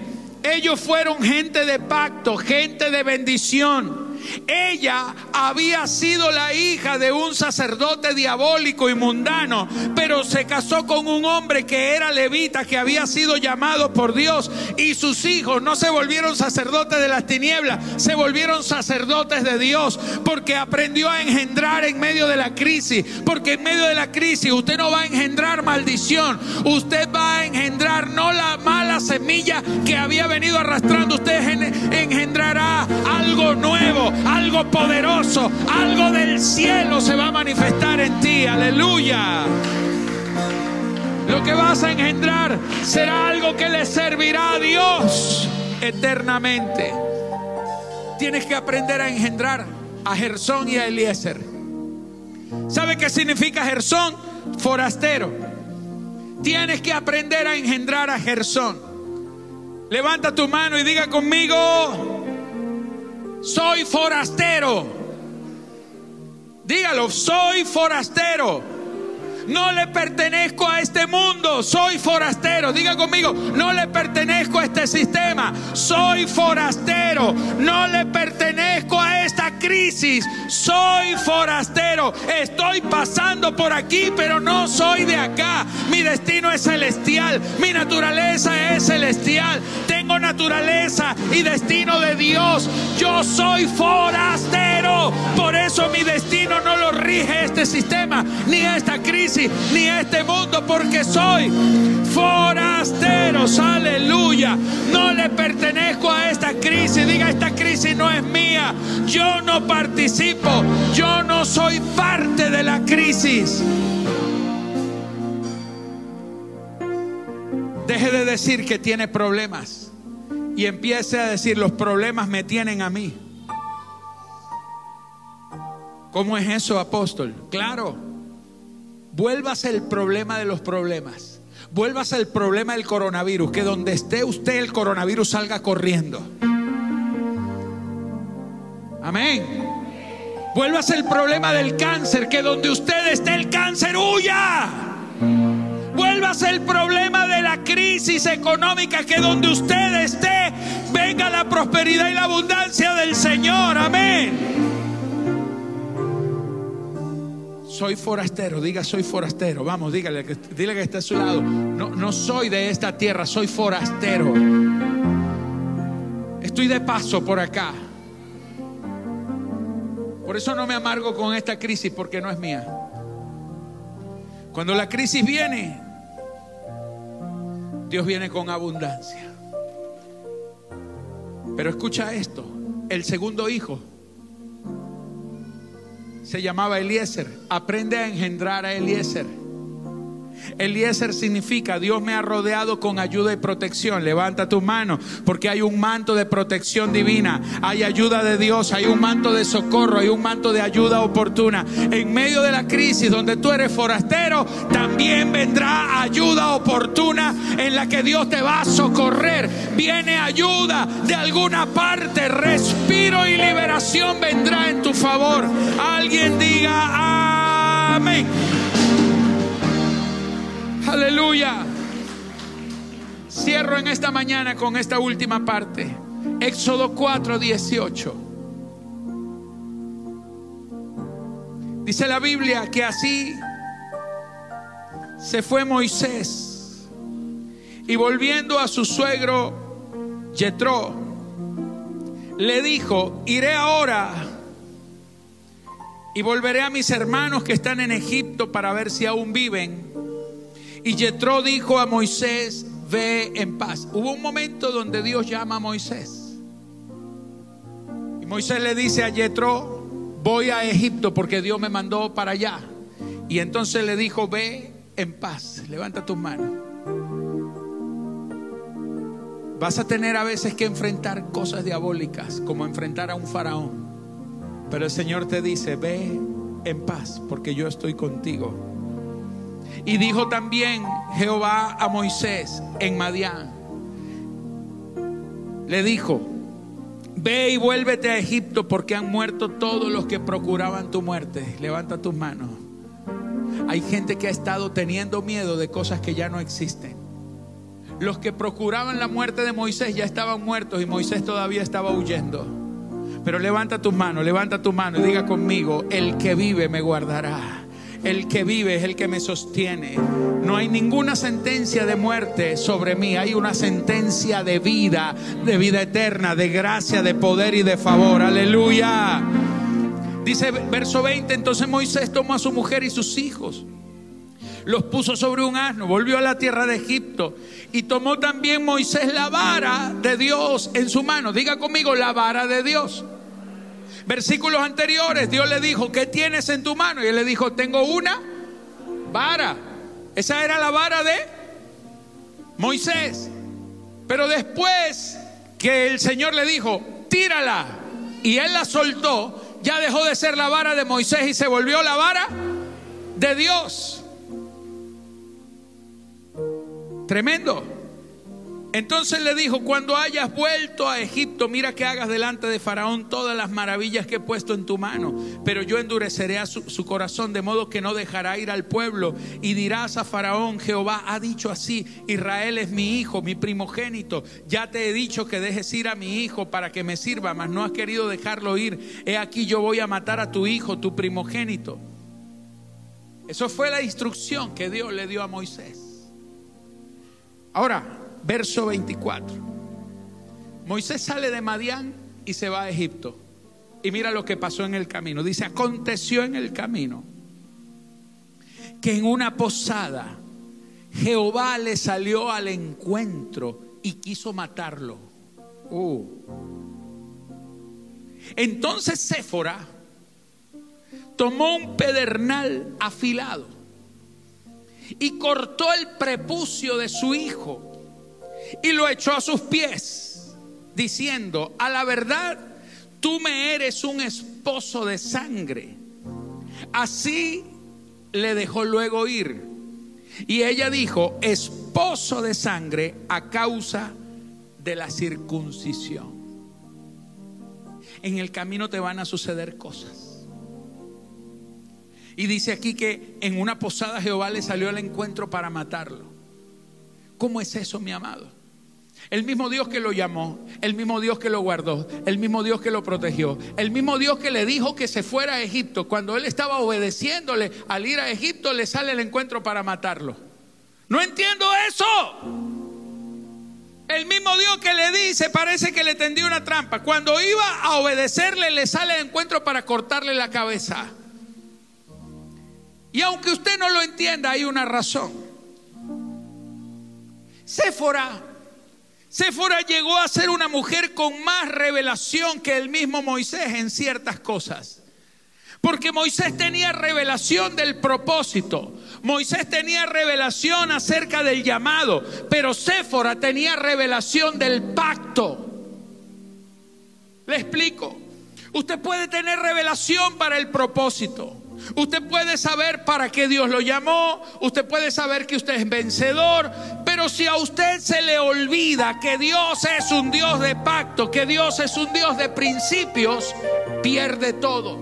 ellos fueron gente de pacto, gente de bendición. Ella había sido la hija de un sacerdote diabólico y mundano, pero se casó con un hombre que era levita, que había sido llamado por Dios, y sus hijos no se volvieron sacerdotes de las tinieblas, se volvieron sacerdotes de Dios, porque aprendió a engendrar en medio de la crisis, porque en medio de la crisis usted no va a engendrar maldición, usted va a engendrar no la mala semilla que había venido arrastrando, usted engendrará algo nuevo, algo poderoso, algo del cielo se va a manifestar en ti. Aleluya. Lo que vas a engendrar será algo que le servirá a Dios eternamente. Tienes que aprender a engendrar a Gersón y a Eliezer. ¿Sabe qué significa Gersón? Forastero. Tienes que aprender a engendrar a Gersón. Levanta tu mano y diga conmigo, soy forastero. Dígalo, soy forastero. No le pertenezco a este mundo, soy forastero. Diga conmigo, no le pertenezco a este sistema, soy forastero. No le pertenezco a esta crisis, soy forastero. Estoy pasando por aquí, pero no soy de acá. Mi destino es celestial, mi naturaleza es celestial. Tengo naturaleza y destino de Dios. Yo soy forastero. Por eso mi destino no lo rige este sistema, ni esta crisis, ni este mundo, porque soy forastero. Aleluya. No le pertenezco a esta crisis. Diga, esta crisis no es mía. Yo no participo. Yo no soy parte de la crisis. Deje de decir que tiene problemas y empiece a decir los problemas me tienen a mí. ¿Cómo es eso, apóstol? Claro. Vuélvase el problema de los problemas. Vuélvase el problema del coronavirus. Que donde esté usted el coronavirus salga corriendo. Amén. Vuélvase el problema del cáncer. Que donde usted esté el cáncer huya. Vuélvase el problema de la crisis económica. Que donde usted esté venga la prosperidad y la abundancia del Señor. Amén. Soy forastero, diga soy forastero. Vamos, dígale, dile que está a su lado. No, no soy de esta tierra, soy forastero. Estoy de paso por acá. Por eso no me amargo con esta crisis porque no es mía. Cuando la crisis viene, Dios viene con abundancia. Pero escucha esto, el segundo hijo se llamaba Eliezer. Aprende a engendrar a Eliezer. Eliezer significa Dios me ha rodeado con ayuda y protección. Levanta tu mano porque hay un manto de protección divina. Hay ayuda de Dios, hay un manto de socorro, hay un manto de ayuda oportuna. En medio de la crisis donde tú eres forastero, también vendrá ayuda oportuna en la que Dios te va a socorrer. Viene ayuda de alguna parte, respiro y liberación vendrá en tu favor. Alguien diga amén. Aleluya. Cierro en esta mañana con esta última parte. Éxodo 4, 18. Dice la Biblia que así se fue Moisés y volviendo a su suegro Jetro le dijo, iré ahora y volveré a mis hermanos que están en Egipto para ver si aún viven y Yetro dijo a Moisés, ve en paz. Hubo un momento donde Dios llama a Moisés. Y Moisés le dice a Yetro, voy a Egipto porque Dios me mandó para allá. Y entonces le dijo, ve en paz, levanta tus manos. Vas a tener a veces que enfrentar cosas diabólicas, como enfrentar a un faraón. Pero el Señor te dice, ve en paz, porque yo estoy contigo. Y dijo también Jehová a Moisés en Madián. Le dijo, ve y vuélvete a Egipto porque han muerto todos los que procuraban tu muerte. Levanta tus manos. Hay gente que ha estado teniendo miedo de cosas que ya no existen. Los que procuraban la muerte de Moisés ya estaban muertos y Moisés todavía estaba huyendo. Pero levanta tus manos, levanta tu mano y diga conmigo, el que vive me guardará. El que vive es el que me sostiene. No hay ninguna sentencia de muerte sobre mí. Hay una sentencia de vida, de vida eterna, de gracia, de poder y de favor. Aleluya. Dice verso 20, entonces Moisés tomó a su mujer y sus hijos, los puso sobre un asno, volvió a la tierra de Egipto y tomó también Moisés la vara de Dios en su mano. Diga conmigo, la vara de Dios. Versículos anteriores, Dios le dijo, ¿qué tienes en tu mano? Y él le dijo, tengo una vara. Esa era la vara de Moisés. Pero después que el Señor le dijo, tírala, y él la soltó, ya dejó de ser la vara de Moisés y se volvió la vara de Dios. Tremendo. Entonces le dijo, cuando hayas vuelto a Egipto, mira que hagas delante de Faraón todas las maravillas que he puesto en tu mano, pero yo endureceré su, su, corazón de modo que no dejará ir al pueblo y dirás a Faraón, Jehová ha dicho así, Israel es mi hijo, mi primogénito, ya te he dicho que dejes ir a mi hijo para que me sirva, mas no has querido dejarlo ir, he aquí yo voy a matar a tu hijo, tu primogénito. Eso fue la instrucción que Dios le dio a Moisés. Ahora, verso 24. Moisés sale de Madián y se va a Egipto. Y mira lo que pasó en el camino. Dice, aconteció en el camino que en una posada Jehová le salió al encuentro y quiso matarlo. Uh. Entonces Séfora tomó un pedernal afilado y cortó el prepucio de su hijo y lo echó a sus pies, diciendo, a la verdad, tú me eres un esposo de sangre. Así le dejó luego ir. Y ella dijo, esposo de sangre a causa de la circuncisión. En el camino te van a suceder cosas. Y dice aquí que en una posada Jehová le salió al encuentro para matarlo. ¿Cómo es eso, mi amado? El mismo Dios que lo llamó, el mismo Dios que lo guardó, el mismo Dios que lo protegió, el mismo Dios que le dijo que se fuera a Egipto. Cuando él estaba obedeciéndole al ir a Egipto, le sale el encuentro para matarlo. No entiendo eso. El mismo Dios que le dice, parece que le tendió una trampa. Cuando iba a obedecerle, le sale el encuentro para cortarle la cabeza. Y aunque usted no lo entienda, hay una razón. Séfora Séfora llegó a ser una mujer con más revelación que el mismo Moisés en ciertas cosas. Porque Moisés tenía revelación del propósito. Moisés tenía revelación acerca del llamado. Pero Séfora tenía revelación del pacto. Le explico. Usted puede tener revelación para el propósito. Usted puede saber para qué Dios lo llamó, usted puede saber que usted es vencedor, pero si a usted se le olvida que Dios es un Dios de pacto, que Dios es un Dios de principios, pierde todo.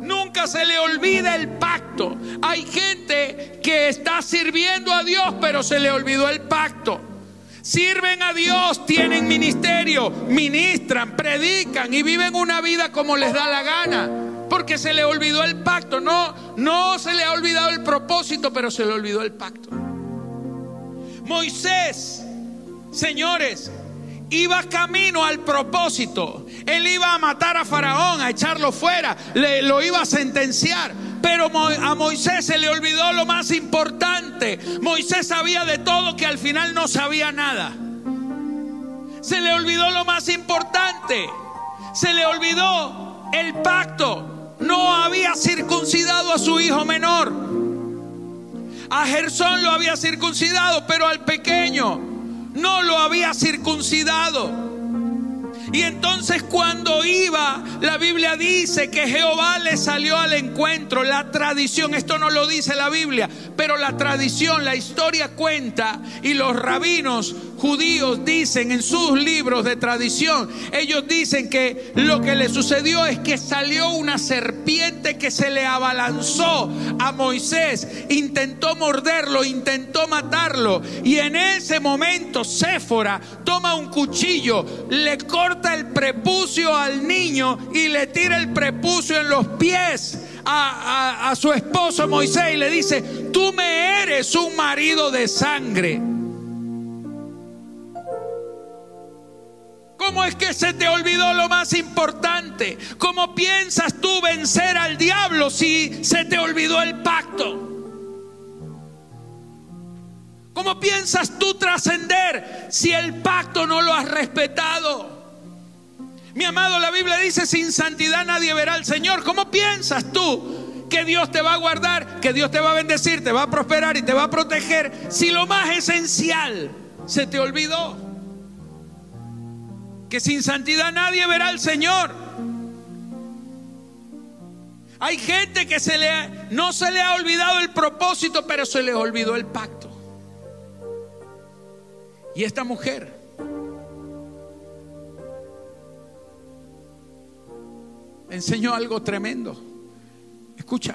Nunca se le olvida el pacto. Hay gente que está sirviendo a Dios, pero se le olvidó el pacto. Sirven a Dios, tienen ministerio, ministran, predican y viven una vida como les da la gana porque se le olvidó el pacto. No, no se le ha olvidado el propósito, pero se le olvidó el pacto. Moisés, señores, iba camino al propósito. Él iba a matar a Faraón, a echarlo fuera, le, lo iba a sentenciar. Pero a Moisés se le olvidó lo más importante. Moisés sabía de todo que al final no sabía nada. Se le olvidó lo más importante. Se le olvidó el pacto no había circuncidado a su hijo menor. A Gersón lo había circuncidado, pero al pequeño no lo había circuncidado. Y entonces cuando iba, la Biblia dice que Jehová le salió al encuentro. La tradición, esto no lo dice la Biblia, pero la tradición, la historia cuenta y los rabinos judíos dicen en sus libros de tradición, ellos dicen que lo que le sucedió es que salió una serpiente que se le abalanzó a Moisés, intentó morderlo, intentó matarlo y en ese momento Séfora toma un cuchillo, le corta el prepucio al niño y le tira el prepucio en los pies. A, a, su esposo Moisés y le dice, tú me eres un marido de sangre. ¿Cómo es que se te olvidó lo más importante? ¿Cómo piensas tú vencer al diablo si se te olvidó el pacto? ¿Cómo piensas tú trascender si el pacto no lo has respetado? Mi amado, la Biblia dice, sin santidad nadie verá al Señor. ¿Cómo piensas tú que Dios te va a guardar, que Dios te va a bendecir, te va a prosperar y te va a proteger si lo más esencial se te olvidó? Que sin santidad nadie verá al Señor. Hay gente que se le, no se le ha olvidado el propósito, pero se le olvidó el pacto. Y esta mujer enseñó algo tremendo. Escucha,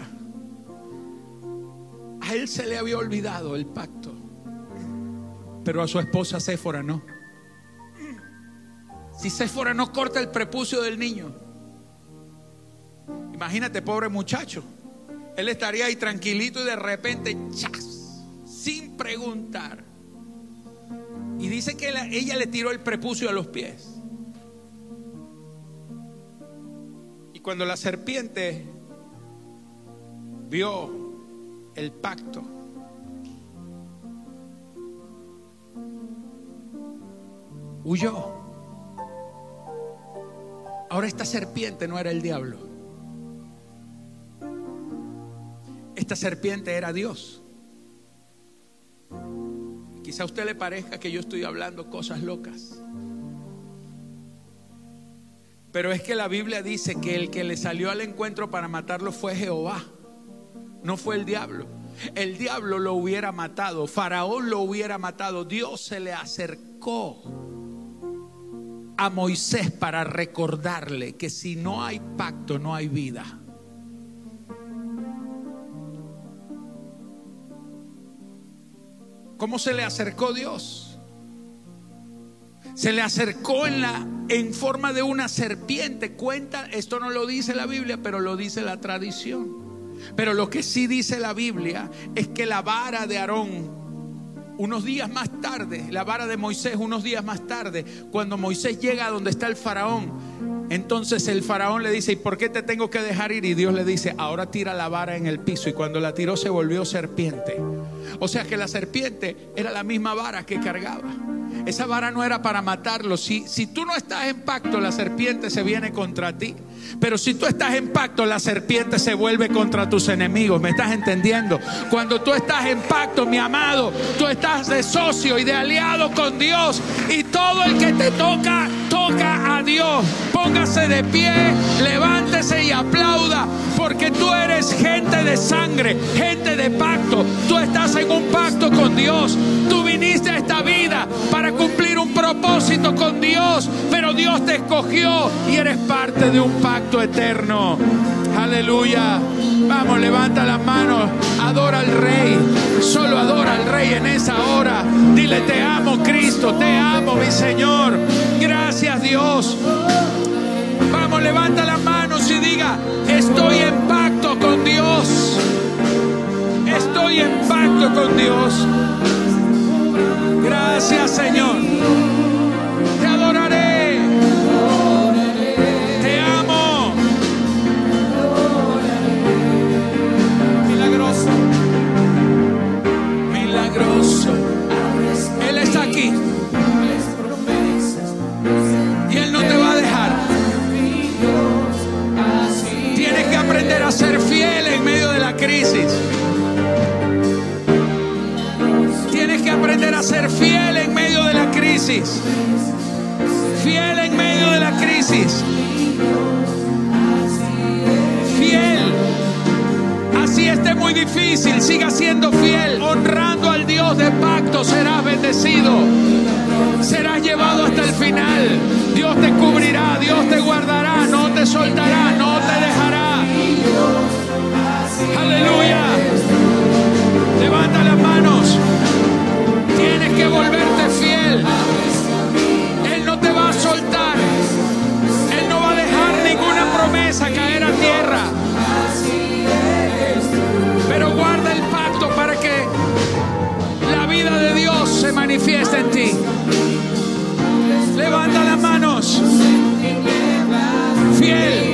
a él se le había olvidado el pacto, pero a su esposa Séfora no. Si Séfora no corta el prepucio del niño, imagínate, pobre muchacho, él estaría ahí tranquilito y de repente, ¡chas! sin preguntar. Y dice que ella le tiró el prepucio a los pies. Y cuando la serpiente vio el pacto, huyó. Ahora esta serpiente no era el diablo. Esta serpiente era Dios. Quizá a usted le parezca que yo estoy hablando cosas locas. Pero es que la Biblia dice que el que le salió al encuentro para matarlo fue Jehová, no fue el diablo. El diablo lo hubiera matado, Faraón lo hubiera matado, Dios se le acercó a Moisés para recordarle que si no hay pacto no hay vida. ¿Cómo se le acercó Dios? se le acercó en, la, en forma de una serpiente. Cuenta, esto no lo dice la Biblia, pero lo dice la tradición. Pero lo que sí dice la Biblia es que la vara de Aarón, unos días más tarde, la vara de Moisés, unos días más tarde, cuando Moisés llega a donde está el faraón, entonces el faraón le dice, ¿y por qué te tengo que dejar ir? Y Dios le dice, ahora tira la vara en el piso. Y cuando la tiró se volvió serpiente. O sea que la serpiente era la misma vara que cargaba. Esa vara no era para matarlo. Si, si tú no estás en pacto, la serpiente se viene contra ti. Pero si tú estás en pacto, la serpiente se vuelve contra tus enemigos. ¿Me estás entendiendo? Cuando tú estás en pacto, mi amado, tú estás de socio y de aliado con Dios. Y todo el que te toca, toca a Dios. Póngase de pie, levántese y aplauda. Porque tú eres gente de sangre, gente de pacto. Tú estás en un pacto con Dios. Tú viniste a esta vida para cumplir un propósito con Dios. Pero Dios te escogió y eres parte de un pacto eterno. Aleluya. Vamos, levanta las manos. Adora al Rey. Solo adora al Rey en esa hora. Dile, te amo Cristo. Te amo mi Señor. Gracias Dios. Vamos, levanta las manos estoy en pacto con Dios. Estoy en pacto con Dios. Gracias Señor. Fiel en medio de la crisis. Fiel. Así esté muy difícil, siga siendo fiel. Honrando al Dios de pacto serás bendecido. Serás llevado hasta el final. Dios te cubrirá, Dios te guardará, no te soltará, Manifieste en ti. Levanta las manos. Fiel.